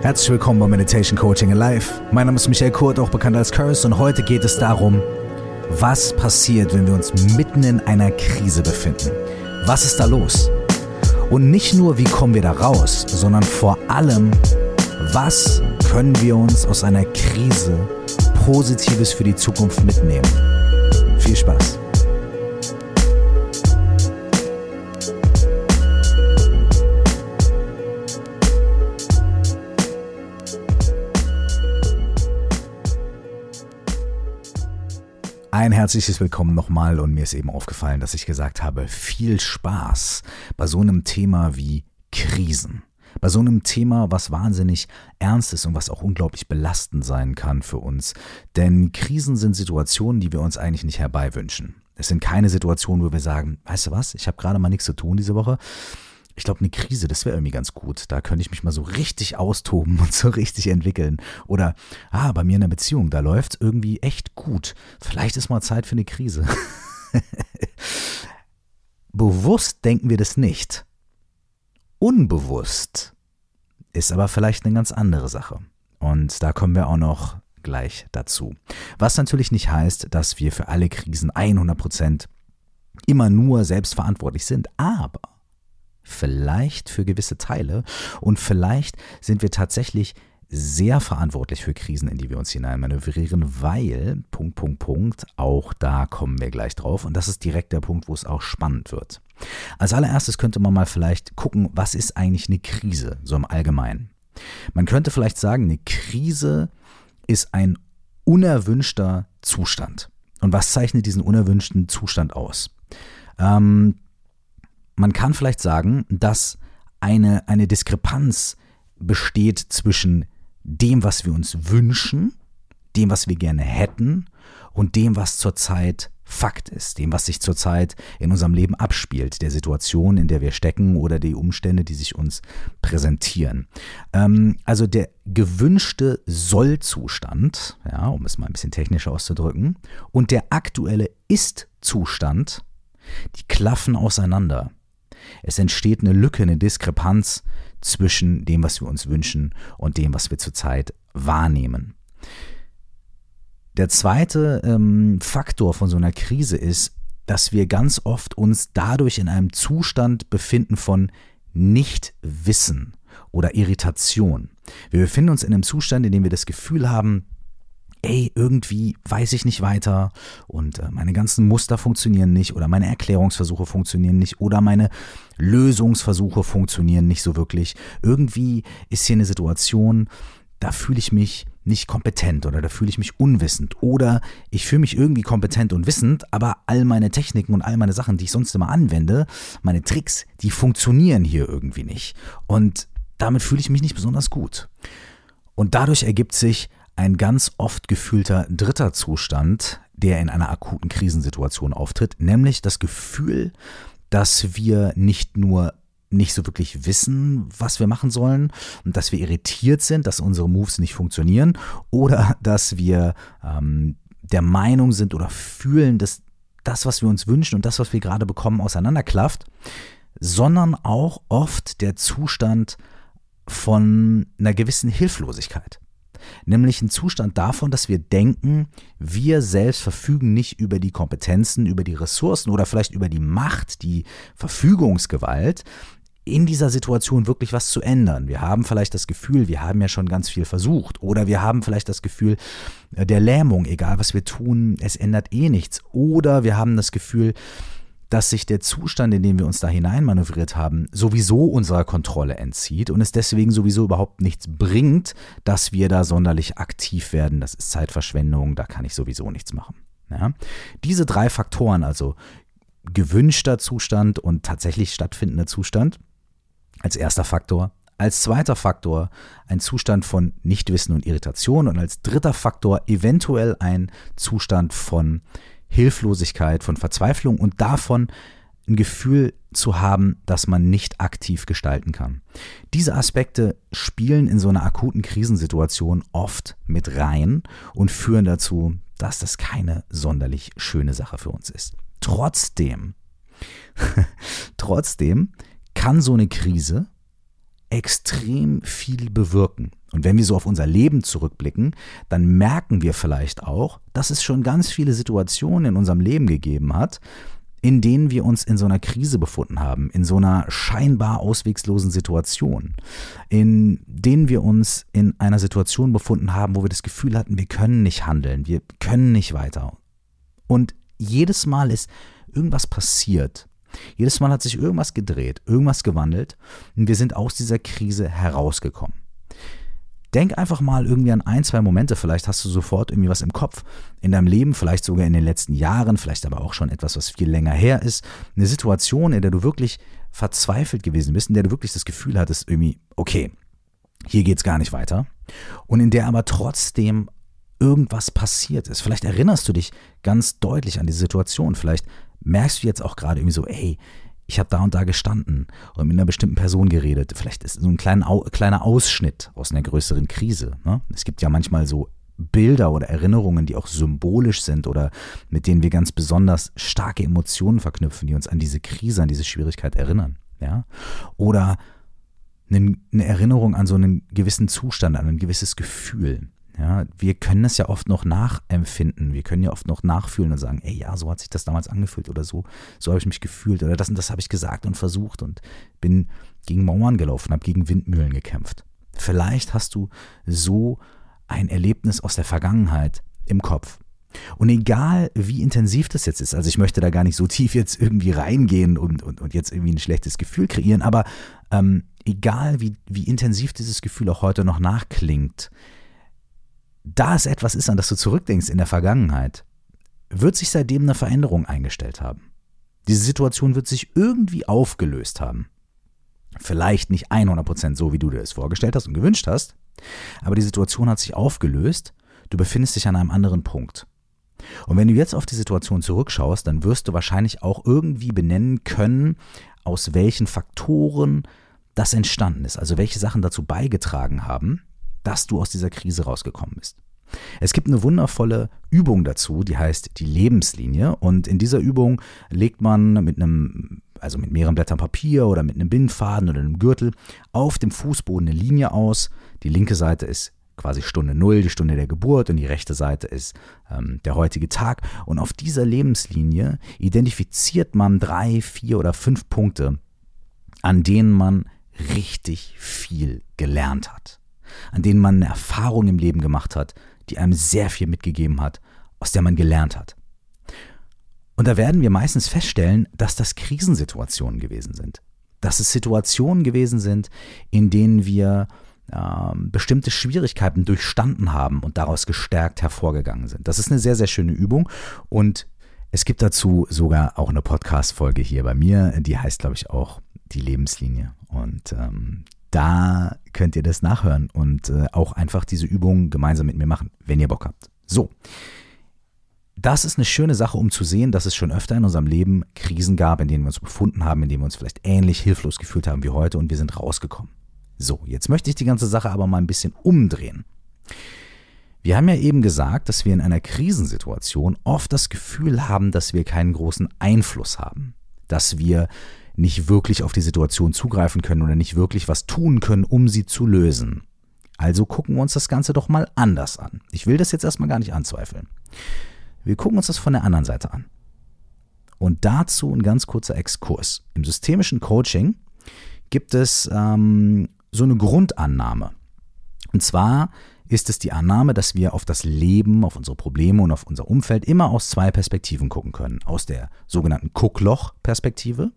Herzlich willkommen bei Meditation Coaching Alive. Mein Name ist Michael Kurt, auch bekannt als Curse, und heute geht es darum, was passiert, wenn wir uns mitten in einer Krise befinden. Was ist da los? Und nicht nur, wie kommen wir da raus, sondern vor allem, was können wir uns aus einer Krise Positives für die Zukunft mitnehmen. Viel Spaß! Ein herzliches Willkommen nochmal und mir ist eben aufgefallen, dass ich gesagt habe, viel Spaß bei so einem Thema wie Krisen. Bei so einem Thema, was wahnsinnig ernst ist und was auch unglaublich belastend sein kann für uns. Denn Krisen sind Situationen, die wir uns eigentlich nicht herbeiwünschen. Es sind keine Situationen, wo wir sagen, weißt du was, ich habe gerade mal nichts zu tun diese Woche ich glaube, eine Krise, das wäre irgendwie ganz gut. Da könnte ich mich mal so richtig austoben und so richtig entwickeln. Oder, ah, bei mir in der Beziehung, da läuft es irgendwie echt gut. Vielleicht ist mal Zeit für eine Krise. Bewusst denken wir das nicht. Unbewusst ist aber vielleicht eine ganz andere Sache. Und da kommen wir auch noch gleich dazu. Was natürlich nicht heißt, dass wir für alle Krisen 100% immer nur selbstverantwortlich sind, aber vielleicht für gewisse Teile und vielleicht sind wir tatsächlich sehr verantwortlich für Krisen, in die wir uns hineinmanövrieren, weil, Punkt, Punkt, Punkt, auch da kommen wir gleich drauf und das ist direkt der Punkt, wo es auch spannend wird. Als allererstes könnte man mal vielleicht gucken, was ist eigentlich eine Krise, so im Allgemeinen. Man könnte vielleicht sagen, eine Krise ist ein unerwünschter Zustand. Und was zeichnet diesen unerwünschten Zustand aus? Ähm, man kann vielleicht sagen, dass eine, eine Diskrepanz besteht zwischen dem, was wir uns wünschen, dem, was wir gerne hätten und dem, was zurzeit Fakt ist, dem, was sich zurzeit in unserem Leben abspielt, der Situation, in der wir stecken oder die Umstände, die sich uns präsentieren. Ähm, also der gewünschte Sollzustand, ja, um es mal ein bisschen technisch auszudrücken, und der aktuelle Ist-Zustand, die klaffen auseinander. Es entsteht eine Lücke, eine Diskrepanz zwischen dem, was wir uns wünschen und dem, was wir zurzeit wahrnehmen. Der zweite ähm, Faktor von so einer Krise ist, dass wir ganz oft uns dadurch in einem Zustand befinden von Nichtwissen oder Irritation. Wir befinden uns in einem Zustand, in dem wir das Gefühl haben, ey, irgendwie weiß ich nicht weiter und äh, meine ganzen Muster funktionieren nicht oder meine Erklärungsversuche funktionieren nicht oder meine Lösungsversuche funktionieren nicht so wirklich. Irgendwie ist hier eine Situation, da fühle ich mich nicht kompetent oder da fühle ich mich unwissend oder ich fühle mich irgendwie kompetent und wissend, aber all meine Techniken und all meine Sachen, die ich sonst immer anwende, meine Tricks, die funktionieren hier irgendwie nicht und damit fühle ich mich nicht besonders gut. Und dadurch ergibt sich ein ganz oft gefühlter dritter Zustand, der in einer akuten Krisensituation auftritt, nämlich das Gefühl, dass wir nicht nur nicht so wirklich wissen, was wir machen sollen und dass wir irritiert sind, dass unsere Moves nicht funktionieren oder dass wir ähm, der Meinung sind oder fühlen, dass das, was wir uns wünschen und das, was wir gerade bekommen, auseinanderklafft, sondern auch oft der Zustand von einer gewissen Hilflosigkeit nämlich ein Zustand davon, dass wir denken, wir selbst verfügen nicht über die Kompetenzen, über die Ressourcen oder vielleicht über die Macht, die Verfügungsgewalt, in dieser Situation wirklich was zu ändern. Wir haben vielleicht das Gefühl, wir haben ja schon ganz viel versucht oder wir haben vielleicht das Gefühl äh, der Lähmung, egal was wir tun, es ändert eh nichts oder wir haben das Gefühl, dass sich der Zustand, in den wir uns da hineinmanövriert haben, sowieso unserer Kontrolle entzieht und es deswegen sowieso überhaupt nichts bringt, dass wir da sonderlich aktiv werden. Das ist Zeitverschwendung, da kann ich sowieso nichts machen. Ja? Diese drei Faktoren, also gewünschter Zustand und tatsächlich stattfindender Zustand, als erster Faktor. Als zweiter Faktor ein Zustand von Nichtwissen und Irritation und als dritter Faktor eventuell ein Zustand von Hilflosigkeit, von Verzweiflung und davon ein Gefühl zu haben, dass man nicht aktiv gestalten kann. Diese Aspekte spielen in so einer akuten Krisensituation oft mit rein und führen dazu, dass das keine sonderlich schöne Sache für uns ist. Trotzdem, trotzdem kann so eine Krise extrem viel bewirken. Und wenn wir so auf unser Leben zurückblicken, dann merken wir vielleicht auch, dass es schon ganz viele Situationen in unserem Leben gegeben hat, in denen wir uns in so einer Krise befunden haben, in so einer scheinbar auswegslosen Situation, in denen wir uns in einer Situation befunden haben, wo wir das Gefühl hatten, wir können nicht handeln, wir können nicht weiter. Und jedes Mal ist irgendwas passiert. Jedes Mal hat sich irgendwas gedreht, irgendwas gewandelt und wir sind aus dieser Krise herausgekommen. Denk einfach mal irgendwie an ein, zwei Momente. Vielleicht hast du sofort irgendwie was im Kopf in deinem Leben, vielleicht sogar in den letzten Jahren, vielleicht aber auch schon etwas, was viel länger her ist. Eine Situation, in der du wirklich verzweifelt gewesen bist, in der du wirklich das Gefühl hattest, irgendwie, okay, hier geht's gar nicht weiter. Und in der aber trotzdem irgendwas passiert ist. Vielleicht erinnerst du dich ganz deutlich an die Situation. Vielleicht merkst du jetzt auch gerade irgendwie so, ey, ich habe da und da gestanden und mit einer bestimmten Person geredet. Vielleicht ist so ein kleiner, kleiner Ausschnitt aus einer größeren Krise. Ne? Es gibt ja manchmal so Bilder oder Erinnerungen, die auch symbolisch sind oder mit denen wir ganz besonders starke Emotionen verknüpfen, die uns an diese Krise, an diese Schwierigkeit erinnern. Ja? Oder eine Erinnerung an so einen gewissen Zustand, an ein gewisses Gefühl. Ja, wir können es ja oft noch nachempfinden. Wir können ja oft noch nachfühlen und sagen, ey, ja, so hat sich das damals angefühlt oder so, so habe ich mich gefühlt oder das und das habe ich gesagt und versucht und bin gegen Mauern gelaufen, habe gegen Windmühlen gekämpft. Vielleicht hast du so ein Erlebnis aus der Vergangenheit im Kopf. Und egal, wie intensiv das jetzt ist, also ich möchte da gar nicht so tief jetzt irgendwie reingehen und, und, und jetzt irgendwie ein schlechtes Gefühl kreieren, aber ähm, egal, wie, wie intensiv dieses Gefühl auch heute noch nachklingt, da es etwas ist, an das du zurückdenkst in der Vergangenheit, wird sich seitdem eine Veränderung eingestellt haben. Diese Situation wird sich irgendwie aufgelöst haben. Vielleicht nicht 100% so, wie du dir es vorgestellt hast und gewünscht hast, aber die Situation hat sich aufgelöst, du befindest dich an einem anderen Punkt. Und wenn du jetzt auf die Situation zurückschaust, dann wirst du wahrscheinlich auch irgendwie benennen können, aus welchen Faktoren das entstanden ist, also welche Sachen dazu beigetragen haben, dass du aus dieser Krise rausgekommen bist. Es gibt eine wundervolle Übung dazu, die heißt die Lebenslinie. Und in dieser Übung legt man mit einem, also mit mehreren Blättern Papier oder mit einem Bindfaden oder einem Gürtel auf dem Fußboden eine Linie aus. Die linke Seite ist quasi Stunde Null, die Stunde der Geburt, und die rechte Seite ist ähm, der heutige Tag. Und auf dieser Lebenslinie identifiziert man drei, vier oder fünf Punkte, an denen man richtig viel gelernt hat an denen man eine Erfahrung im Leben gemacht hat, die einem sehr viel mitgegeben hat, aus der man gelernt hat. Und da werden wir meistens feststellen, dass das Krisensituationen gewesen sind. Dass es Situationen gewesen sind, in denen wir äh, bestimmte Schwierigkeiten durchstanden haben und daraus gestärkt hervorgegangen sind. Das ist eine sehr, sehr schöne Übung und es gibt dazu sogar auch eine Podcast-Folge hier bei mir, die heißt, glaube ich, auch die Lebenslinie. Und ähm, da könnt ihr das nachhören und äh, auch einfach diese Übung gemeinsam mit mir machen, wenn ihr Bock habt. So. Das ist eine schöne Sache, um zu sehen, dass es schon öfter in unserem Leben Krisen gab, in denen wir uns befunden haben, in denen wir uns vielleicht ähnlich hilflos gefühlt haben wie heute und wir sind rausgekommen. So, jetzt möchte ich die ganze Sache aber mal ein bisschen umdrehen. Wir haben ja eben gesagt, dass wir in einer Krisensituation oft das Gefühl haben, dass wir keinen großen Einfluss haben, dass wir nicht wirklich auf die Situation zugreifen können oder nicht wirklich was tun können, um sie zu lösen. Also gucken wir uns das Ganze doch mal anders an. Ich will das jetzt erstmal gar nicht anzweifeln. Wir gucken uns das von der anderen Seite an. Und dazu ein ganz kurzer Exkurs. Im systemischen Coaching gibt es ähm, so eine Grundannahme. Und zwar ist es die Annahme, dass wir auf das Leben, auf unsere Probleme und auf unser Umfeld immer aus zwei Perspektiven gucken können. Aus der sogenannten Guckloch-Perspektive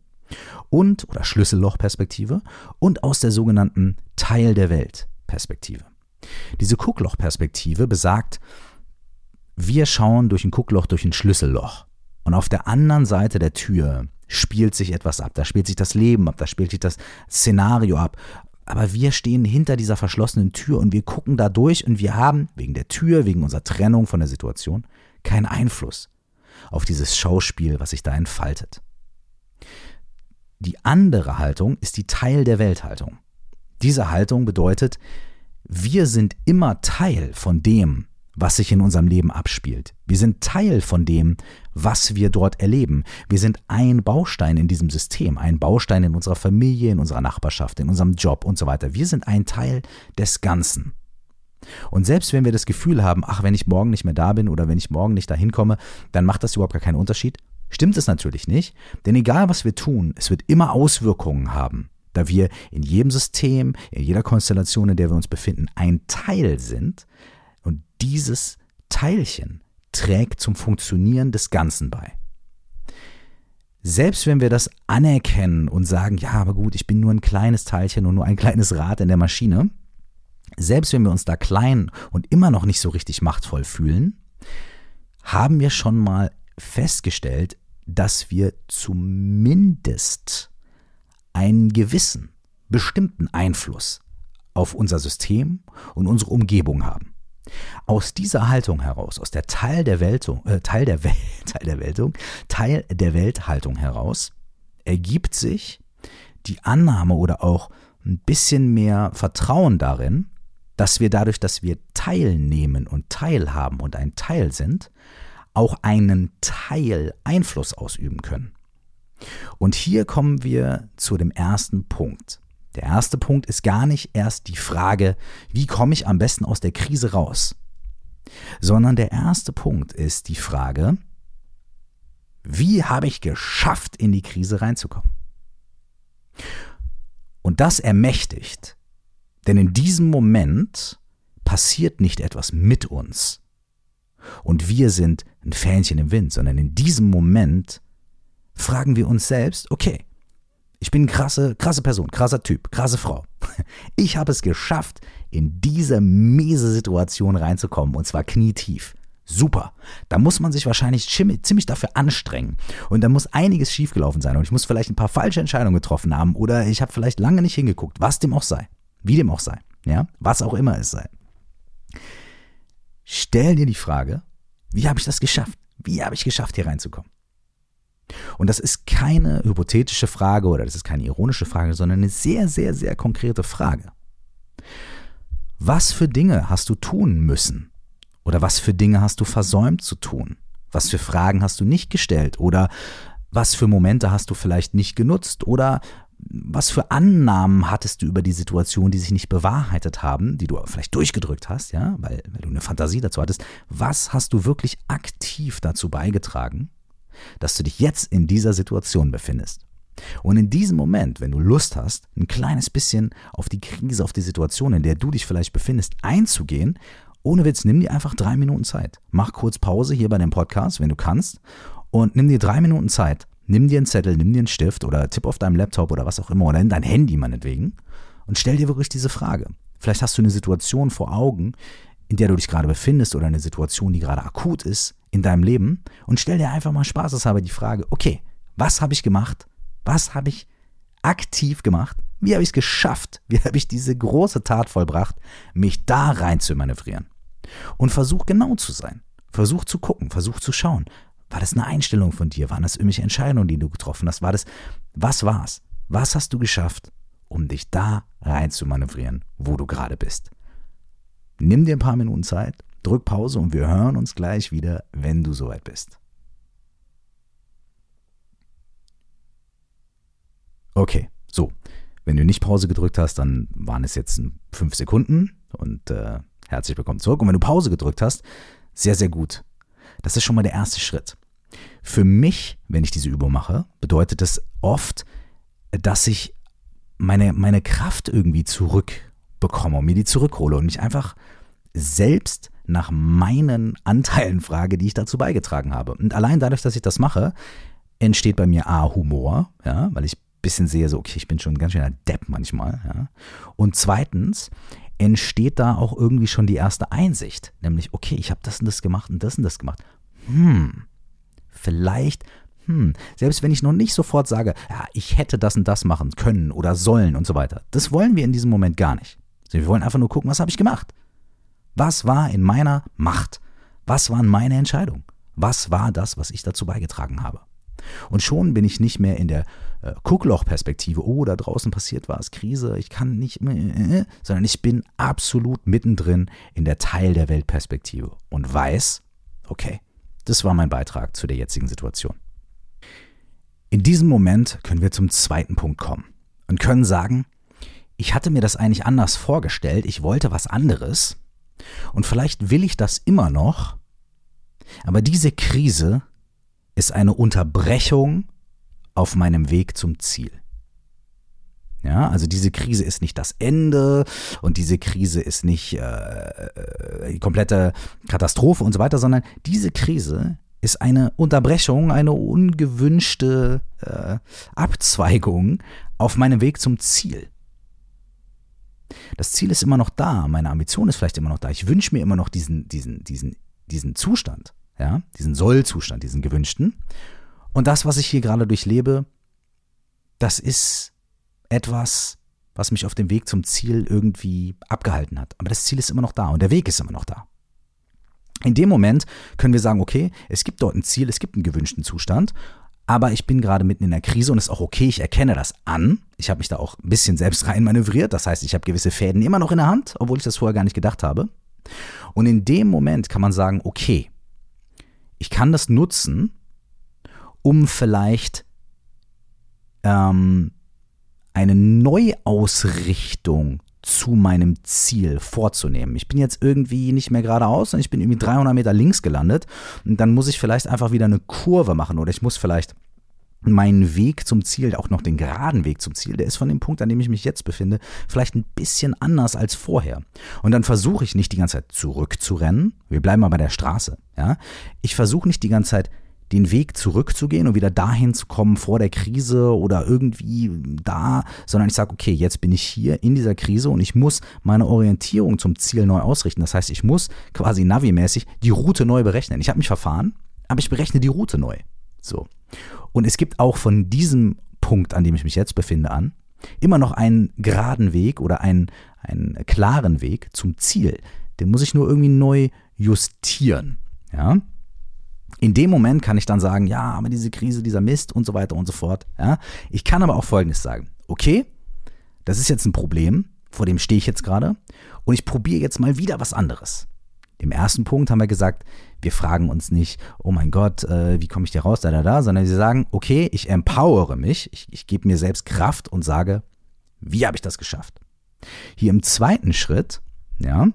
und oder Schlüsselloch-Perspektive und aus der sogenannten Teil der Welt-Perspektive. Diese Guckloch-Perspektive besagt, wir schauen durch ein Guckloch durch ein Schlüsselloch und auf der anderen Seite der Tür spielt sich etwas ab, da spielt sich das Leben ab, da spielt sich das Szenario ab. Aber wir stehen hinter dieser verschlossenen Tür und wir gucken da durch und wir haben wegen der Tür, wegen unserer Trennung von der Situation keinen Einfluss auf dieses Schauspiel, was sich da entfaltet. Die andere Haltung ist die Teil der Welthaltung. Diese Haltung bedeutet, wir sind immer Teil von dem, was sich in unserem Leben abspielt. Wir sind Teil von dem, was wir dort erleben. Wir sind ein Baustein in diesem System, ein Baustein in unserer Familie, in unserer Nachbarschaft, in unserem Job und so weiter. Wir sind ein Teil des Ganzen. Und selbst wenn wir das Gefühl haben, ach, wenn ich morgen nicht mehr da bin oder wenn ich morgen nicht dahin komme, dann macht das überhaupt gar keinen Unterschied, stimmt es natürlich nicht. Denn egal was wir tun, es wird immer Auswirkungen haben, da wir in jedem System, in jeder Konstellation, in der wir uns befinden, ein Teil sind. Und dieses Teilchen trägt zum Funktionieren des Ganzen bei. Selbst wenn wir das anerkennen und sagen, ja, aber gut, ich bin nur ein kleines Teilchen und nur ein kleines Rad in der Maschine, selbst wenn wir uns da klein und immer noch nicht so richtig machtvoll fühlen, haben wir schon mal festgestellt, dass wir zumindest einen gewissen, bestimmten Einfluss auf unser System und unsere Umgebung haben. Aus dieser Haltung heraus, aus der Teil der Weltung, äh, Teil der Welt, Teil der Weltung, Teil der Welthaltung heraus, ergibt sich die Annahme oder auch ein bisschen mehr Vertrauen darin, dass wir dadurch, dass wir teilnehmen und teilhaben und ein Teil sind, auch einen Teil Einfluss ausüben können. Und hier kommen wir zu dem ersten Punkt. Der erste Punkt ist gar nicht erst die Frage, wie komme ich am besten aus der Krise raus, sondern der erste Punkt ist die Frage, wie habe ich geschafft, in die Krise reinzukommen? Und das ermächtigt, denn in diesem Moment passiert nicht etwas mit uns. Und wir sind ein Fähnchen im Wind, sondern in diesem Moment fragen wir uns selbst, okay, ich bin krasse, krasse Person, krasser Typ, krasse Frau. Ich habe es geschafft, in diese miese Situation reinzukommen und zwar knietief. Super. Da muss man sich wahrscheinlich ziemlich dafür anstrengen. Und da muss einiges schiefgelaufen sein. Und ich muss vielleicht ein paar falsche Entscheidungen getroffen haben. Oder ich habe vielleicht lange nicht hingeguckt. Was dem auch sei. Wie dem auch sei. Ja? Was auch immer es sei. Stell dir die Frage, wie habe ich das geschafft? Wie habe ich geschafft, hier reinzukommen? Und das ist keine hypothetische Frage oder das ist keine ironische Frage, sondern eine sehr, sehr, sehr konkrete Frage. Was für Dinge hast du tun müssen? Oder was für Dinge hast du versäumt zu tun? Was für Fragen hast du nicht gestellt? Oder was für Momente hast du vielleicht nicht genutzt? Oder was für Annahmen hattest du über die Situation, die sich nicht bewahrheitet haben, die du vielleicht durchgedrückt hast, ja, weil, weil du eine Fantasie dazu hattest? Was hast du wirklich aktiv dazu beigetragen, dass du dich jetzt in dieser Situation befindest. Und in diesem Moment, wenn du Lust hast, ein kleines bisschen auf die Krise, auf die Situation, in der du dich vielleicht befindest, einzugehen, ohne Witz, nimm dir einfach drei Minuten Zeit. Mach kurz Pause hier bei dem Podcast, wenn du kannst, und nimm dir drei Minuten Zeit. Nimm dir einen Zettel, nimm dir einen Stift oder tipp auf deinem Laptop oder was auch immer oder in dein Handy meinetwegen und stell dir wirklich diese Frage. Vielleicht hast du eine Situation vor Augen, in der du dich gerade befindest oder eine Situation, die gerade akut ist in deinem Leben und stell dir einfach mal spaßeshalber die Frage, okay, was habe ich gemacht? Was habe ich aktiv gemacht? Wie habe ich es geschafft? Wie habe ich diese große Tat vollbracht, mich da rein zu manövrieren? Und versuch genau zu sein. Versuch zu gucken, versuch zu schauen. War das eine Einstellung von dir? Waren das irgendwelche Entscheidungen, die du getroffen hast? War das, was war's? Was hast du geschafft, um dich da rein zu manövrieren, wo du gerade bist? Nimm dir ein paar Minuten Zeit, drück Pause und wir hören uns gleich wieder, wenn du soweit bist. Okay, so. Wenn du nicht Pause gedrückt hast, dann waren es jetzt fünf Sekunden und äh, herzlich willkommen zurück. Und wenn du Pause gedrückt hast, sehr, sehr gut. Das ist schon mal der erste Schritt. Für mich, wenn ich diese Übung mache, bedeutet das oft, dass ich meine, meine Kraft irgendwie zurück bekomme und mir die zurückhole und mich einfach selbst nach meinen Anteilen frage, die ich dazu beigetragen habe. Und allein dadurch, dass ich das mache, entsteht bei mir A, Humor, ja, weil ich ein bisschen sehe, so, okay, ich bin schon ein ganz schöner Depp manchmal, ja. Und zweitens entsteht da auch irgendwie schon die erste Einsicht, nämlich, okay, ich habe das und das gemacht und das und das gemacht. Hm, vielleicht hm, selbst wenn ich noch nicht sofort sage, ja, ich hätte das und das machen können oder sollen und so weiter. Das wollen wir in diesem Moment gar nicht. Wir wollen einfach nur gucken, was habe ich gemacht? Was war in meiner Macht? Was waren meine Entscheidungen? Was war das, was ich dazu beigetragen habe? Und schon bin ich nicht mehr in der äh, Gucklochperspektive, oh, da draußen passiert was, Krise, ich kann nicht mehr, äh, äh, sondern ich bin absolut mittendrin in der Teil der Weltperspektive und weiß, okay, das war mein Beitrag zu der jetzigen Situation. In diesem Moment können wir zum zweiten Punkt kommen und können sagen, ich hatte mir das eigentlich anders vorgestellt, ich wollte was anderes und vielleicht will ich das immer noch, aber diese Krise ist eine Unterbrechung auf meinem Weg zum Ziel. Ja, also diese Krise ist nicht das Ende und diese Krise ist nicht äh, äh, die komplette Katastrophe und so weiter, sondern diese Krise ist eine Unterbrechung, eine ungewünschte äh, Abzweigung auf meinem Weg zum Ziel. Das Ziel ist immer noch da, meine Ambition ist vielleicht immer noch da. Ich wünsche mir immer noch diesen, diesen, diesen, diesen Zustand, ja, diesen Sollzustand, diesen gewünschten. Und das, was ich hier gerade durchlebe, das ist etwas, was mich auf dem Weg zum Ziel irgendwie abgehalten hat. Aber das Ziel ist immer noch da und der Weg ist immer noch da. In dem Moment können wir sagen, okay, es gibt dort ein Ziel, es gibt einen gewünschten Zustand, aber ich bin gerade mitten in der Krise und ist auch okay, ich erkenne das an. Ich habe mich da auch ein bisschen selbst rein manövriert, das heißt, ich habe gewisse Fäden immer noch in der Hand, obwohl ich das vorher gar nicht gedacht habe. Und in dem Moment kann man sagen, okay, ich kann das nutzen, um vielleicht ähm, eine Neuausrichtung zu meinem Ziel vorzunehmen. Ich bin jetzt irgendwie nicht mehr geradeaus, sondern ich bin irgendwie 300 Meter links gelandet und dann muss ich vielleicht einfach wieder eine Kurve machen oder ich muss vielleicht meinen Weg zum Ziel, auch noch den geraden Weg zum Ziel, der ist von dem Punkt, an dem ich mich jetzt befinde, vielleicht ein bisschen anders als vorher. Und dann versuche ich nicht die ganze Zeit zurückzurennen. Wir bleiben mal bei der Straße. Ja? Ich versuche nicht die ganze Zeit den Weg zurückzugehen und wieder dahin zu kommen vor der Krise oder irgendwie da, sondern ich sage, okay, jetzt bin ich hier in dieser Krise und ich muss meine Orientierung zum Ziel neu ausrichten. Das heißt, ich muss quasi Navi-mäßig die Route neu berechnen. Ich habe mich verfahren, aber ich berechne die Route neu. So. Und es gibt auch von diesem Punkt, an dem ich mich jetzt befinde, an, immer noch einen geraden Weg oder einen, einen klaren Weg zum Ziel. Den muss ich nur irgendwie neu justieren. Ja? In dem Moment kann ich dann sagen, ja, aber diese Krise, dieser Mist und so weiter und so fort. Ja? Ich kann aber auch Folgendes sagen. Okay, das ist jetzt ein Problem, vor dem stehe ich jetzt gerade und ich probiere jetzt mal wieder was anderes. Im ersten Punkt haben wir gesagt, wir fragen uns nicht, oh mein Gott, äh, wie komme ich hier raus, da, da, da, sondern wir sagen, okay, ich empowere mich, ich, ich gebe mir selbst Kraft und sage, wie habe ich das geschafft? Hier im zweiten Schritt, ja,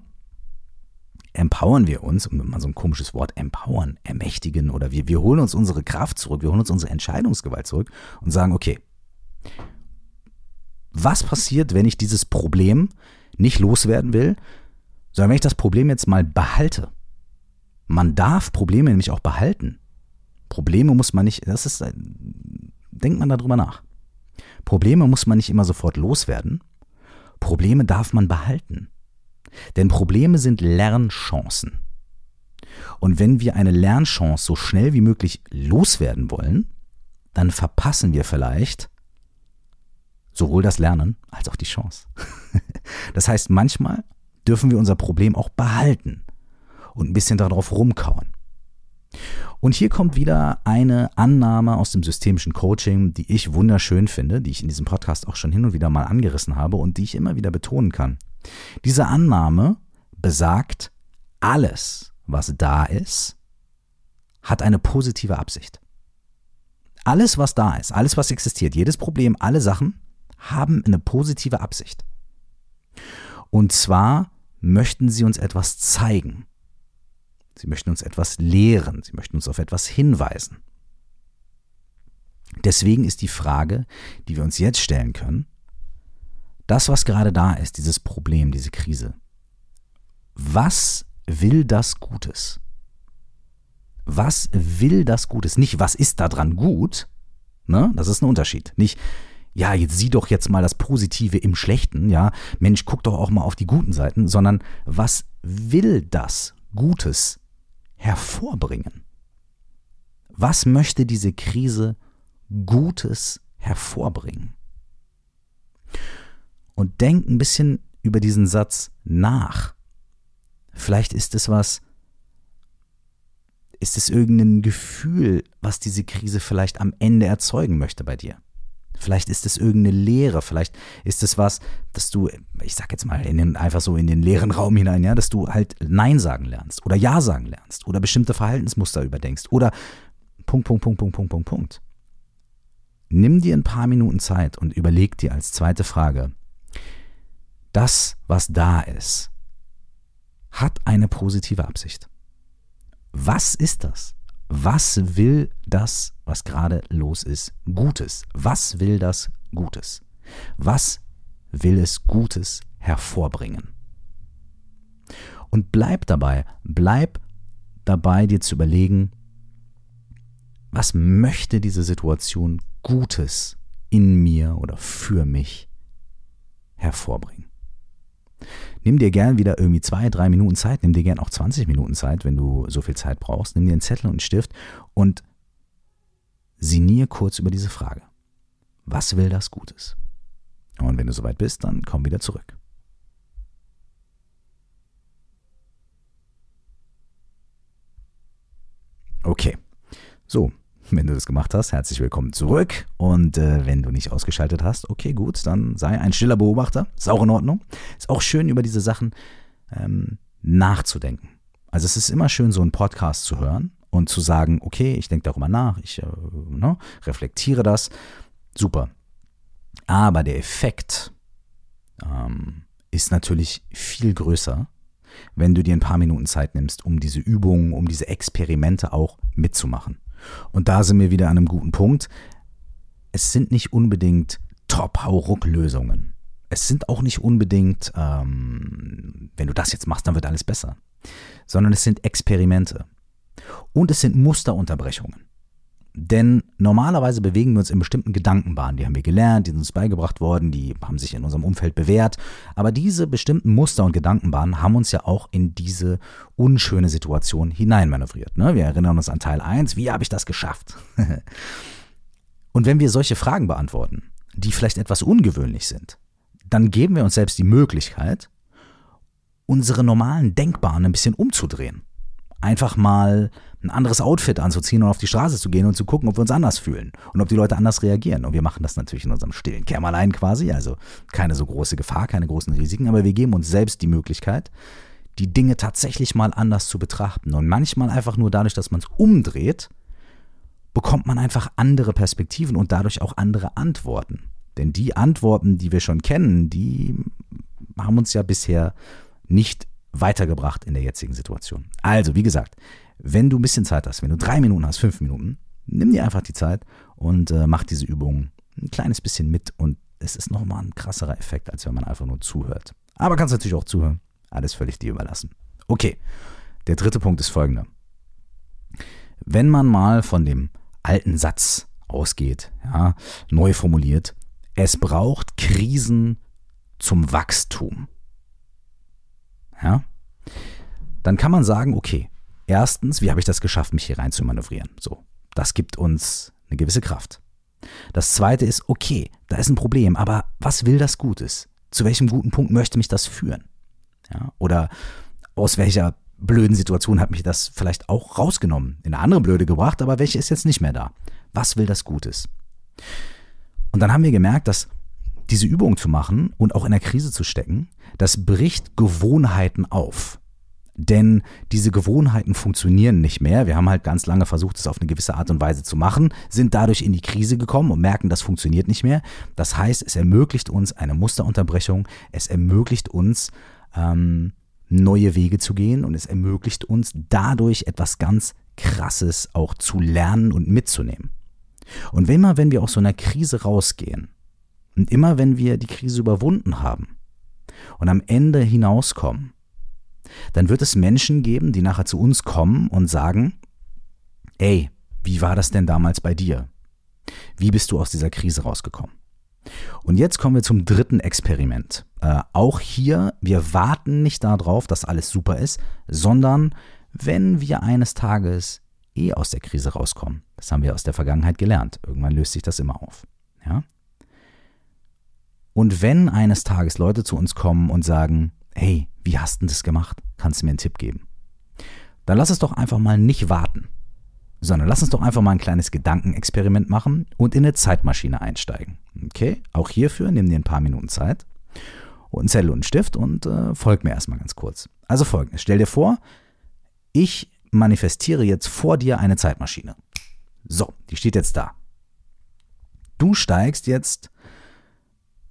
empowern wir uns, um mal so ein komisches Wort, empowern, ermächtigen oder wir, wir holen uns unsere Kraft zurück, wir holen uns unsere Entscheidungsgewalt zurück und sagen, okay, was passiert, wenn ich dieses Problem nicht loswerden will, sondern wenn ich das Problem jetzt mal behalte? Man darf Probleme nämlich auch behalten. Probleme muss man nicht, das ist, denkt man darüber nach. Probleme muss man nicht immer sofort loswerden. Probleme darf man behalten. Denn Probleme sind Lernchancen. Und wenn wir eine Lernchance so schnell wie möglich loswerden wollen, dann verpassen wir vielleicht sowohl das Lernen als auch die Chance. das heißt, manchmal dürfen wir unser Problem auch behalten und ein bisschen darauf rumkauen. Und hier kommt wieder eine Annahme aus dem systemischen Coaching, die ich wunderschön finde, die ich in diesem Podcast auch schon hin und wieder mal angerissen habe und die ich immer wieder betonen kann. Diese Annahme besagt, alles, was da ist, hat eine positive Absicht. Alles, was da ist, alles, was existiert, jedes Problem, alle Sachen haben eine positive Absicht. Und zwar möchten sie uns etwas zeigen. Sie möchten uns etwas lehren, sie möchten uns auf etwas hinweisen. Deswegen ist die Frage, die wir uns jetzt stellen können, das, was gerade da ist, dieses Problem, diese Krise, was will das Gutes? Was will das Gutes? Nicht, was ist daran gut? Ne? Das ist ein Unterschied. Nicht, ja, jetzt sieh doch jetzt mal das Positive im Schlechten, ja, Mensch, guck doch auch mal auf die guten Seiten, sondern was will das Gutes hervorbringen? Was möchte diese Krise Gutes hervorbringen? Und denk ein bisschen über diesen Satz nach. Vielleicht ist es was, ist es irgendein Gefühl, was diese Krise vielleicht am Ende erzeugen möchte bei dir. Vielleicht ist es irgendeine Lehre, vielleicht ist es was, dass du, ich sag jetzt mal, den, einfach so in den leeren Raum hinein, ja, dass du halt Nein sagen lernst oder Ja sagen lernst oder bestimmte Verhaltensmuster überdenkst oder Punkt, Punkt, Punkt, Punkt, Punkt, Punkt, Punkt. Nimm dir ein paar Minuten Zeit und überleg dir als zweite Frage, das, was da ist, hat eine positive Absicht. Was ist das? Was will das, was gerade los ist, Gutes? Was will das Gutes? Was will es Gutes hervorbringen? Und bleib dabei, bleib dabei, dir zu überlegen, was möchte diese Situation Gutes in mir oder für mich hervorbringen? Nimm dir gern wieder irgendwie zwei, drei Minuten Zeit, nimm dir gern auch 20 Minuten Zeit, wenn du so viel Zeit brauchst. Nimm dir einen Zettel und einen Stift und sinnier kurz über diese Frage. Was will das Gutes? Und wenn du soweit bist, dann komm wieder zurück. Okay. So, wenn du das gemacht hast, herzlich willkommen zurück. Und äh, wenn du nicht ausgeschaltet hast, okay, gut, dann sei ein stiller Beobachter. Ist auch in Ordnung. Ist auch schön, über diese Sachen ähm, nachzudenken. Also es ist immer schön, so einen Podcast zu hören und zu sagen, okay, ich denke darüber nach, ich äh, ne, reflektiere das. Super. Aber der Effekt ähm, ist natürlich viel größer, wenn du dir ein paar Minuten Zeit nimmst, um diese Übungen, um diese Experimente auch mitzumachen. Und da sind wir wieder an einem guten Punkt. Es sind nicht unbedingt Top-Hauruck-Lösungen. Es sind auch nicht unbedingt, ähm, wenn du das jetzt machst, dann wird alles besser. Sondern es sind Experimente. Und es sind Musterunterbrechungen. Denn normalerweise bewegen wir uns in bestimmten Gedankenbahnen. Die haben wir gelernt, die sind uns beigebracht worden, die haben sich in unserem Umfeld bewährt. Aber diese bestimmten Muster und Gedankenbahnen haben uns ja auch in diese unschöne Situation hineinmanövriert. Ne? Wir erinnern uns an Teil 1, wie habe ich das geschafft? und wenn wir solche Fragen beantworten, die vielleicht etwas ungewöhnlich sind, dann geben wir uns selbst die Möglichkeit, unsere normalen Denkbahnen ein bisschen umzudrehen einfach mal ein anderes Outfit anzuziehen und auf die Straße zu gehen und zu gucken, ob wir uns anders fühlen und ob die Leute anders reagieren. Und wir machen das natürlich in unserem stillen Kämmerlein quasi, also keine so große Gefahr, keine großen Risiken, aber wir geben uns selbst die Möglichkeit, die Dinge tatsächlich mal anders zu betrachten. Und manchmal einfach nur dadurch, dass man es umdreht, bekommt man einfach andere Perspektiven und dadurch auch andere Antworten. Denn die Antworten, die wir schon kennen, die haben uns ja bisher nicht weitergebracht in der jetzigen Situation. Also, wie gesagt, wenn du ein bisschen Zeit hast, wenn du drei Minuten hast, fünf Minuten, nimm dir einfach die Zeit und äh, mach diese Übung ein kleines bisschen mit und es ist nochmal ein krasserer Effekt, als wenn man einfach nur zuhört. Aber kannst natürlich auch zuhören. Alles völlig dir überlassen. Okay, der dritte Punkt ist folgender. Wenn man mal von dem alten Satz ausgeht, ja, neu formuliert, es braucht Krisen zum Wachstum ja, dann kann man sagen, okay, erstens, wie habe ich das geschafft, mich hier rein zu manövrieren? So, das gibt uns eine gewisse Kraft. Das zweite ist, okay, da ist ein Problem, aber was will das Gutes? Zu welchem guten Punkt möchte mich das führen? Ja, oder aus welcher blöden Situation hat mich das vielleicht auch rausgenommen, in eine andere Blöde gebracht, aber welche ist jetzt nicht mehr da? Was will das Gutes? Und dann haben wir gemerkt, dass diese Übung zu machen und auch in der Krise zu stecken, das bricht Gewohnheiten auf. Denn diese Gewohnheiten funktionieren nicht mehr. Wir haben halt ganz lange versucht, es auf eine gewisse Art und Weise zu machen, sind dadurch in die Krise gekommen und merken, das funktioniert nicht mehr. Das heißt, es ermöglicht uns eine Musterunterbrechung, es ermöglicht uns ähm, neue Wege zu gehen und es ermöglicht uns dadurch etwas ganz Krasses auch zu lernen und mitzunehmen. Und wenn mal, wenn wir aus so einer Krise rausgehen, und immer wenn wir die Krise überwunden haben und am Ende hinauskommen, dann wird es Menschen geben, die nachher zu uns kommen und sagen, ey, wie war das denn damals bei dir? Wie bist du aus dieser Krise rausgekommen? Und jetzt kommen wir zum dritten Experiment. Äh, auch hier, wir warten nicht darauf, dass alles super ist, sondern wenn wir eines Tages eh aus der Krise rauskommen, das haben wir aus der Vergangenheit gelernt, irgendwann löst sich das immer auf. Ja? Und wenn eines Tages Leute zu uns kommen und sagen, hey, wie hast du das gemacht? Kannst du mir einen Tipp geben? Dann lass es doch einfach mal nicht warten, sondern lass uns doch einfach mal ein kleines Gedankenexperiment machen und in eine Zeitmaschine einsteigen. Okay, auch hierfür nimm dir ein paar Minuten Zeit und einen Zettel und einen Stift und äh, folg mir erstmal ganz kurz. Also folgendes, stell dir vor, ich manifestiere jetzt vor dir eine Zeitmaschine. So, die steht jetzt da. Du steigst jetzt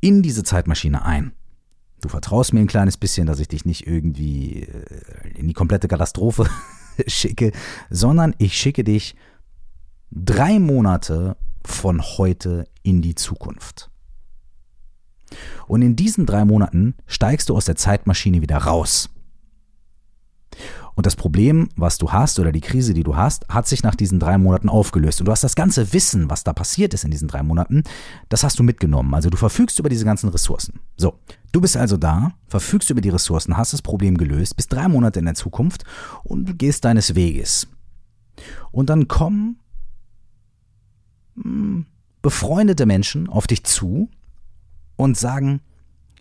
in diese Zeitmaschine ein. Du vertraust mir ein kleines bisschen, dass ich dich nicht irgendwie äh, in die komplette Katastrophe schicke, sondern ich schicke dich drei Monate von heute in die Zukunft. Und in diesen drei Monaten steigst du aus der Zeitmaschine wieder raus. Und das Problem, was du hast oder die Krise, die du hast, hat sich nach diesen drei Monaten aufgelöst. Und du hast das ganze Wissen, was da passiert ist in diesen drei Monaten, das hast du mitgenommen. Also du verfügst über diese ganzen Ressourcen. So, du bist also da, verfügst über die Ressourcen, hast das Problem gelöst, bist drei Monate in der Zukunft und du gehst deines Weges. Und dann kommen hm, befreundete Menschen auf dich zu und sagen,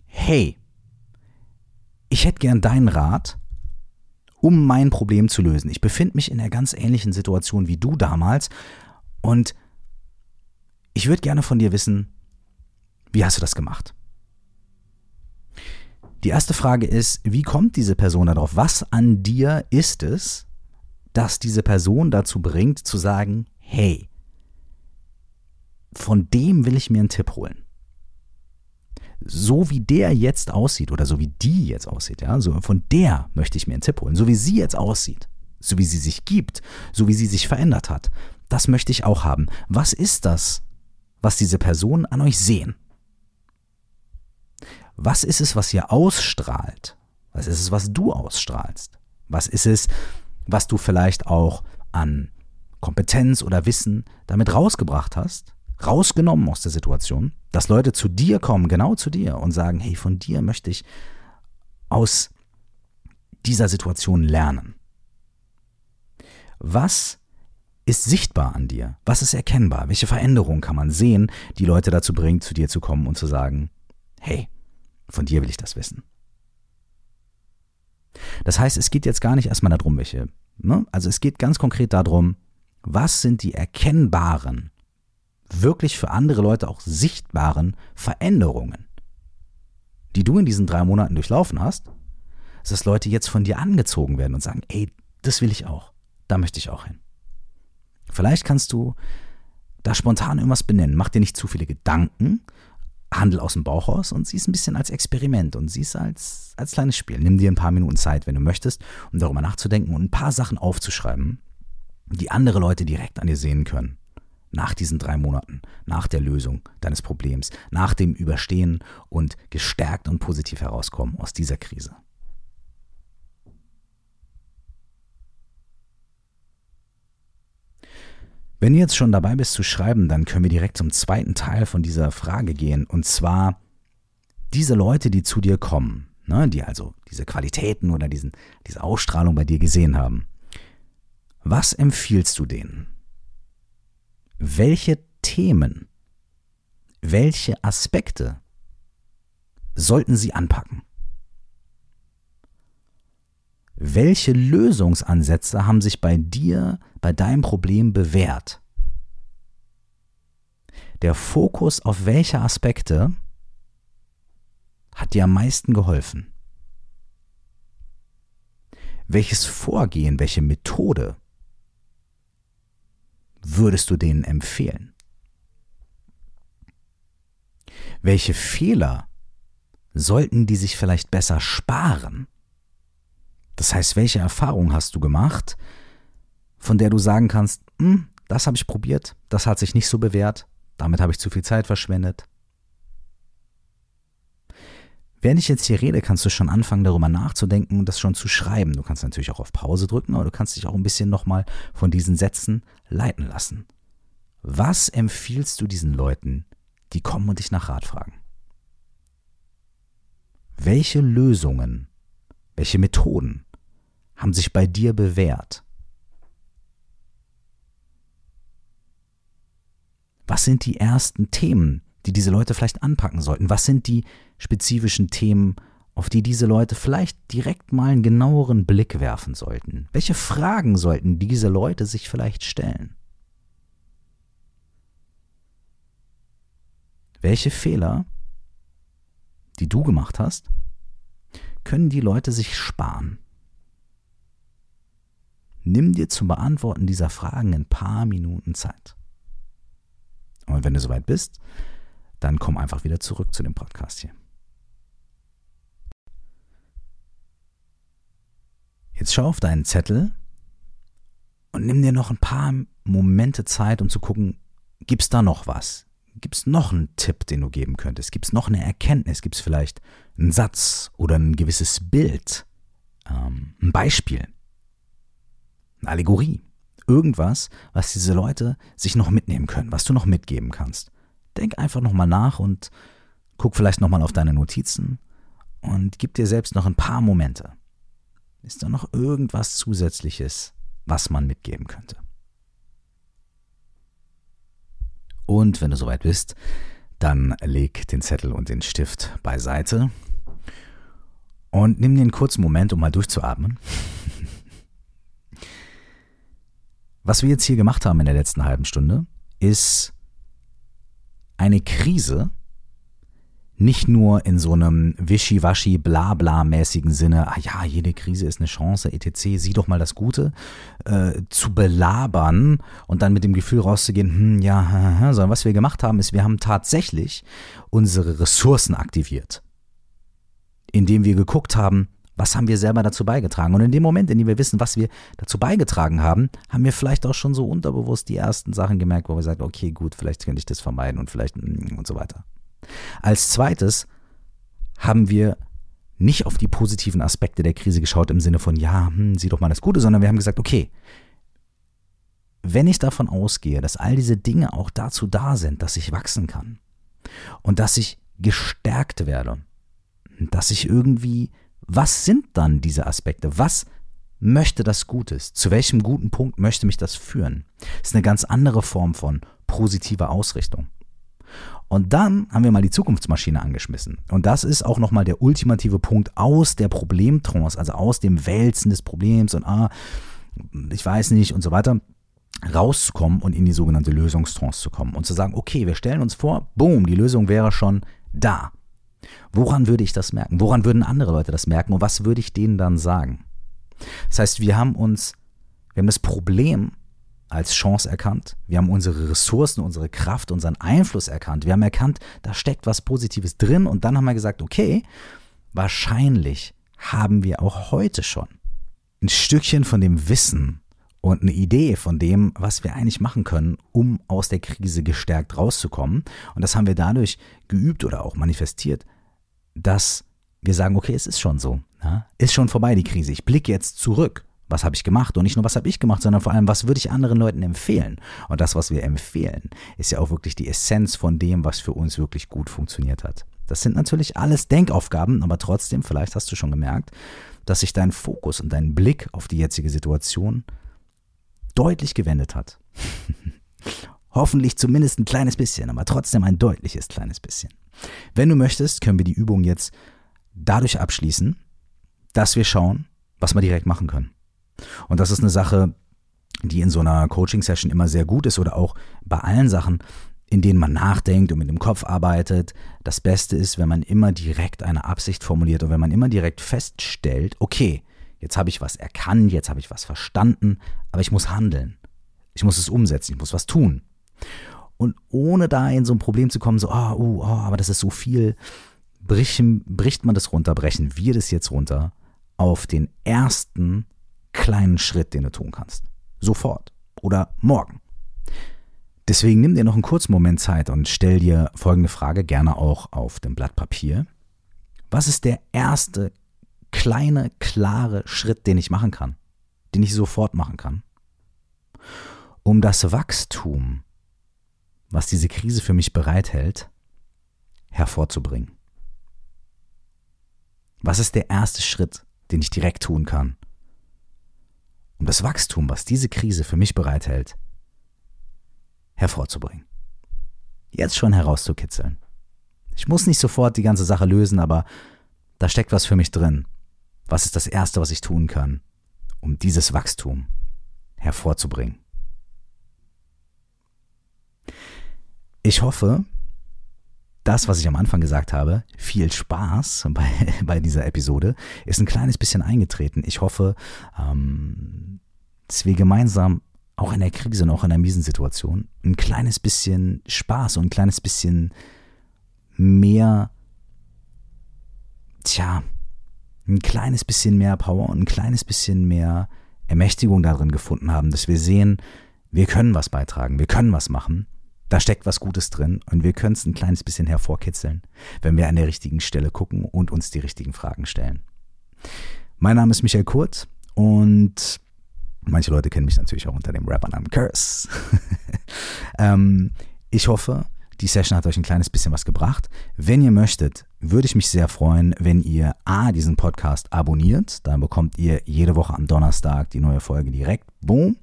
hey, ich hätte gern deinen Rat um mein Problem zu lösen. Ich befinde mich in einer ganz ähnlichen Situation wie du damals und ich würde gerne von dir wissen, wie hast du das gemacht? Die erste Frage ist, wie kommt diese Person darauf? Was an dir ist es, das diese Person dazu bringt zu sagen, hey, von dem will ich mir einen Tipp holen so wie der jetzt aussieht oder so wie die jetzt aussieht, ja, so von der möchte ich mir einen Tipp holen, so wie sie jetzt aussieht, so wie sie sich gibt, so wie sie sich verändert hat. Das möchte ich auch haben. Was ist das, was diese Personen an euch sehen? Was ist es, was ihr ausstrahlt? Was ist es, was du ausstrahlst? Was ist es, was du vielleicht auch an Kompetenz oder Wissen damit rausgebracht hast? Rausgenommen aus der Situation, dass Leute zu dir kommen, genau zu dir und sagen, hey, von dir möchte ich aus dieser Situation lernen. Was ist sichtbar an dir? Was ist erkennbar? Welche Veränderungen kann man sehen, die Leute dazu bringt, zu dir zu kommen und zu sagen, hey, von dir will ich das wissen. Das heißt, es geht jetzt gar nicht erstmal darum, welche, ne? also es geht ganz konkret darum, was sind die erkennbaren wirklich für andere Leute auch sichtbaren Veränderungen, die du in diesen drei Monaten durchlaufen hast, dass Leute jetzt von dir angezogen werden und sagen, ey, das will ich auch, da möchte ich auch hin. Vielleicht kannst du da spontan irgendwas benennen, mach dir nicht zu viele Gedanken, handel aus dem Bauch raus und sieh es ein bisschen als Experiment und sieh es als, als kleines Spiel. Nimm dir ein paar Minuten Zeit, wenn du möchtest, um darüber nachzudenken und ein paar Sachen aufzuschreiben, die andere Leute direkt an dir sehen können nach diesen drei Monaten, nach der Lösung deines Problems, nach dem Überstehen und gestärkt und positiv herauskommen aus dieser Krise. Wenn du jetzt schon dabei bist zu schreiben, dann können wir direkt zum zweiten Teil von dieser Frage gehen. Und zwar diese Leute, die zu dir kommen, ne, die also diese Qualitäten oder diesen, diese Ausstrahlung bei dir gesehen haben. Was empfiehlst du denen? Welche Themen, welche Aspekte sollten Sie anpacken? Welche Lösungsansätze haben sich bei dir, bei deinem Problem bewährt? Der Fokus auf welche Aspekte hat dir am meisten geholfen? Welches Vorgehen, welche Methode würdest du denen empfehlen? Welche Fehler sollten die sich vielleicht besser sparen? Das heißt, welche Erfahrung hast du gemacht, von der du sagen kannst, hm, das habe ich probiert, das hat sich nicht so bewährt, damit habe ich zu viel Zeit verschwendet, Während ich jetzt hier rede, kannst du schon anfangen, darüber nachzudenken und das schon zu schreiben. Du kannst natürlich auch auf Pause drücken, aber du kannst dich auch ein bisschen nochmal von diesen Sätzen leiten lassen. Was empfiehlst du diesen Leuten, die kommen und dich nach Rat fragen? Welche Lösungen, welche Methoden haben sich bei dir bewährt? Was sind die ersten Themen, die diese Leute vielleicht anpacken sollten? Was sind die spezifischen Themen auf die diese Leute vielleicht direkt mal einen genaueren Blick werfen sollten? Welche Fragen sollten diese Leute sich vielleicht stellen? Welche Fehler, die du gemacht hast, können die Leute sich sparen? Nimm dir zum Beantworten dieser Fragen ein paar Minuten Zeit. Und wenn du soweit bist, dann komm einfach wieder zurück zu dem Podcast hier. Jetzt schau auf deinen Zettel und nimm dir noch ein paar Momente Zeit, um zu gucken, gibt es da noch was? Gibt es noch einen Tipp, den du geben könntest? Gibt es noch eine Erkenntnis? Gibt es vielleicht einen Satz oder ein gewisses Bild? Ähm, ein Beispiel? Eine Allegorie? Irgendwas, was diese Leute sich noch mitnehmen können, was du noch mitgeben kannst. Denk einfach nochmal nach und guck vielleicht nochmal auf deine Notizen und gib dir selbst noch ein paar Momente. Ist da noch irgendwas Zusätzliches, was man mitgeben könnte? Und wenn du soweit bist, dann leg den Zettel und den Stift beiseite und nimm dir einen kurzen Moment, um mal durchzuatmen. Was wir jetzt hier gemacht haben in der letzten halben Stunde, ist eine Krise nicht nur in so einem wischiwaschi blabla mäßigen Sinne, ah ja, jede Krise ist eine Chance, etc., sieh doch mal das Gute, äh, zu belabern und dann mit dem Gefühl rauszugehen, hm, ja, sondern was wir gemacht haben, ist, wir haben tatsächlich unsere Ressourcen aktiviert, indem wir geguckt haben, was haben wir selber dazu beigetragen? Und in dem Moment, in dem wir wissen, was wir dazu beigetragen haben, haben wir vielleicht auch schon so unterbewusst die ersten Sachen gemerkt, wo wir sagen, okay, gut, vielleicht könnte ich das vermeiden und vielleicht hm, und so weiter. Als zweites haben wir nicht auf die positiven Aspekte der Krise geschaut im Sinne von, ja, hm, sieh doch mal das Gute, sondern wir haben gesagt, okay, wenn ich davon ausgehe, dass all diese Dinge auch dazu da sind, dass ich wachsen kann und dass ich gestärkt werde, dass ich irgendwie, was sind dann diese Aspekte? Was möchte das Gutes? Zu welchem guten Punkt möchte mich das führen? Das ist eine ganz andere Form von positiver Ausrichtung. Und dann haben wir mal die Zukunftsmaschine angeschmissen. Und das ist auch nochmal der ultimative Punkt aus der Problemtrance, also aus dem Wälzen des Problems und ah, ich weiß nicht und so weiter, rauszukommen und in die sogenannte Lösungstrance zu kommen und zu sagen, okay, wir stellen uns vor, boom, die Lösung wäre schon da. Woran würde ich das merken? Woran würden andere Leute das merken? Und was würde ich denen dann sagen? Das heißt, wir haben uns, wir haben das Problem als Chance erkannt. Wir haben unsere Ressourcen, unsere Kraft, unseren Einfluss erkannt. Wir haben erkannt, da steckt was Positives drin und dann haben wir gesagt, okay, wahrscheinlich haben wir auch heute schon ein Stückchen von dem Wissen und eine Idee von dem, was wir eigentlich machen können, um aus der Krise gestärkt rauszukommen. Und das haben wir dadurch geübt oder auch manifestiert, dass wir sagen, okay, es ist schon so. Ist schon vorbei, die Krise. Ich blicke jetzt zurück was habe ich gemacht und nicht nur, was habe ich gemacht, sondern vor allem, was würde ich anderen Leuten empfehlen. Und das, was wir empfehlen, ist ja auch wirklich die Essenz von dem, was für uns wirklich gut funktioniert hat. Das sind natürlich alles Denkaufgaben, aber trotzdem, vielleicht hast du schon gemerkt, dass sich dein Fokus und dein Blick auf die jetzige Situation deutlich gewendet hat. Hoffentlich zumindest ein kleines bisschen, aber trotzdem ein deutliches kleines bisschen. Wenn du möchtest, können wir die Übung jetzt dadurch abschließen, dass wir schauen, was wir direkt machen können. Und das ist eine Sache, die in so einer Coaching-Session immer sehr gut ist oder auch bei allen Sachen, in denen man nachdenkt und mit dem Kopf arbeitet. Das Beste ist, wenn man immer direkt eine Absicht formuliert und wenn man immer direkt feststellt, okay, jetzt habe ich was erkannt, jetzt habe ich was verstanden, aber ich muss handeln. Ich muss es umsetzen, ich muss was tun. Und ohne da in so ein Problem zu kommen, so, oh, oh, oh aber das ist so viel, bricht, bricht man das runter, brechen wir das jetzt runter auf den ersten kleinen Schritt, den du tun kannst. Sofort oder morgen. Deswegen nimm dir noch einen kurzen Moment Zeit und stell dir folgende Frage gerne auch auf dem Blatt Papier. Was ist der erste kleine, klare Schritt, den ich machen kann, den ich sofort machen kann, um das Wachstum, was diese Krise für mich bereithält, hervorzubringen? Was ist der erste Schritt, den ich direkt tun kann, um das Wachstum, was diese Krise für mich bereithält, hervorzubringen. Jetzt schon herauszukitzeln. Ich muss nicht sofort die ganze Sache lösen, aber da steckt was für mich drin. Was ist das Erste, was ich tun kann, um dieses Wachstum hervorzubringen? Ich hoffe, das, was ich am Anfang gesagt habe, viel Spaß bei, bei dieser Episode, ist ein kleines bisschen eingetreten. Ich hoffe, ähm, dass wir gemeinsam auch in der Krise und auch in der miesen Situation ein kleines bisschen Spaß und ein kleines bisschen mehr, tja, ein kleines bisschen mehr Power und ein kleines bisschen mehr Ermächtigung darin gefunden haben, dass wir sehen, wir können was beitragen, wir können was machen da steckt was Gutes drin und wir können es ein kleines bisschen hervorkitzeln, wenn wir an der richtigen Stelle gucken und uns die richtigen Fragen stellen. Mein Name ist Michael Kurt und manche Leute kennen mich natürlich auch unter dem Rappernamen Curse. ähm, ich hoffe, die Session hat euch ein kleines bisschen was gebracht. Wenn ihr möchtet, würde ich mich sehr freuen, wenn ihr A, diesen Podcast abonniert. Dann bekommt ihr jede Woche am Donnerstag die neue Folge direkt. Boom.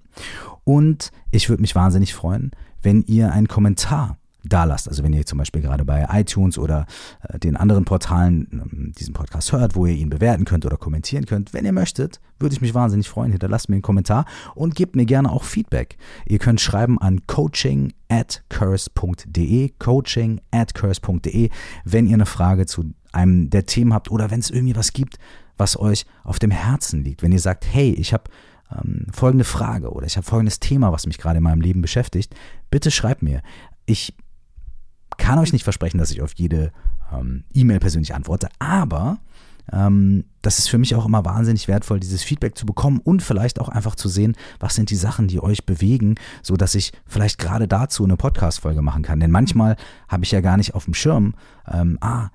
Und ich würde mich wahnsinnig freuen, wenn ihr einen Kommentar da lasst. Also wenn ihr zum Beispiel gerade bei iTunes oder äh, den anderen Portalen ähm, diesen Podcast hört, wo ihr ihn bewerten könnt oder kommentieren könnt. Wenn ihr möchtet, würde ich mich wahnsinnig freuen. Hinterlasst mir einen Kommentar und gebt mir gerne auch Feedback. Ihr könnt schreiben an coaching at curse.de, coaching at curse.de, wenn ihr eine Frage zu einem der Themen habt oder wenn es irgendwie was gibt, was euch auf dem Herzen liegt. Wenn ihr sagt, hey, ich habe ähm, folgende Frage oder ich habe folgendes Thema, was mich gerade in meinem Leben beschäftigt, bitte schreibt mir. Ich kann euch nicht versprechen, dass ich auf jede ähm, E-Mail persönlich antworte, aber ähm, das ist für mich auch immer wahnsinnig wertvoll, dieses Feedback zu bekommen und vielleicht auch einfach zu sehen, was sind die Sachen, die euch bewegen, so dass ich vielleicht gerade dazu eine Podcast-Folge machen kann. Denn manchmal habe ich ja gar nicht auf dem Schirm, ähm, ah,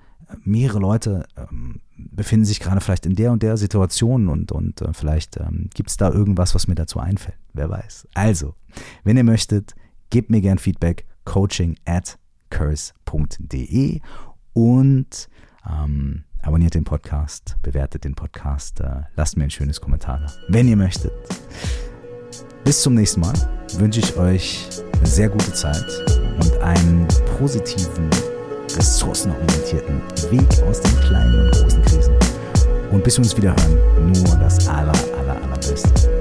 mehrere Leute ähm, befinden sich gerade vielleicht in der und der Situation und, und äh, vielleicht ähm, gibt es da irgendwas, was mir dazu einfällt. Wer weiß. Also, wenn ihr möchtet, gebt mir gern Feedback, coaching at curse.de und ähm, abonniert den Podcast, bewertet den Podcast, äh, lasst mir ein schönes Kommentar da, wenn ihr möchtet. Bis zum nächsten Mal wünsche ich euch eine sehr gute Zeit und einen positiven ressourcenorientierten Weg aus den kleinen und großen Krisen. Und bis wir uns wieder hören, nur das aller, aller, allerbeste.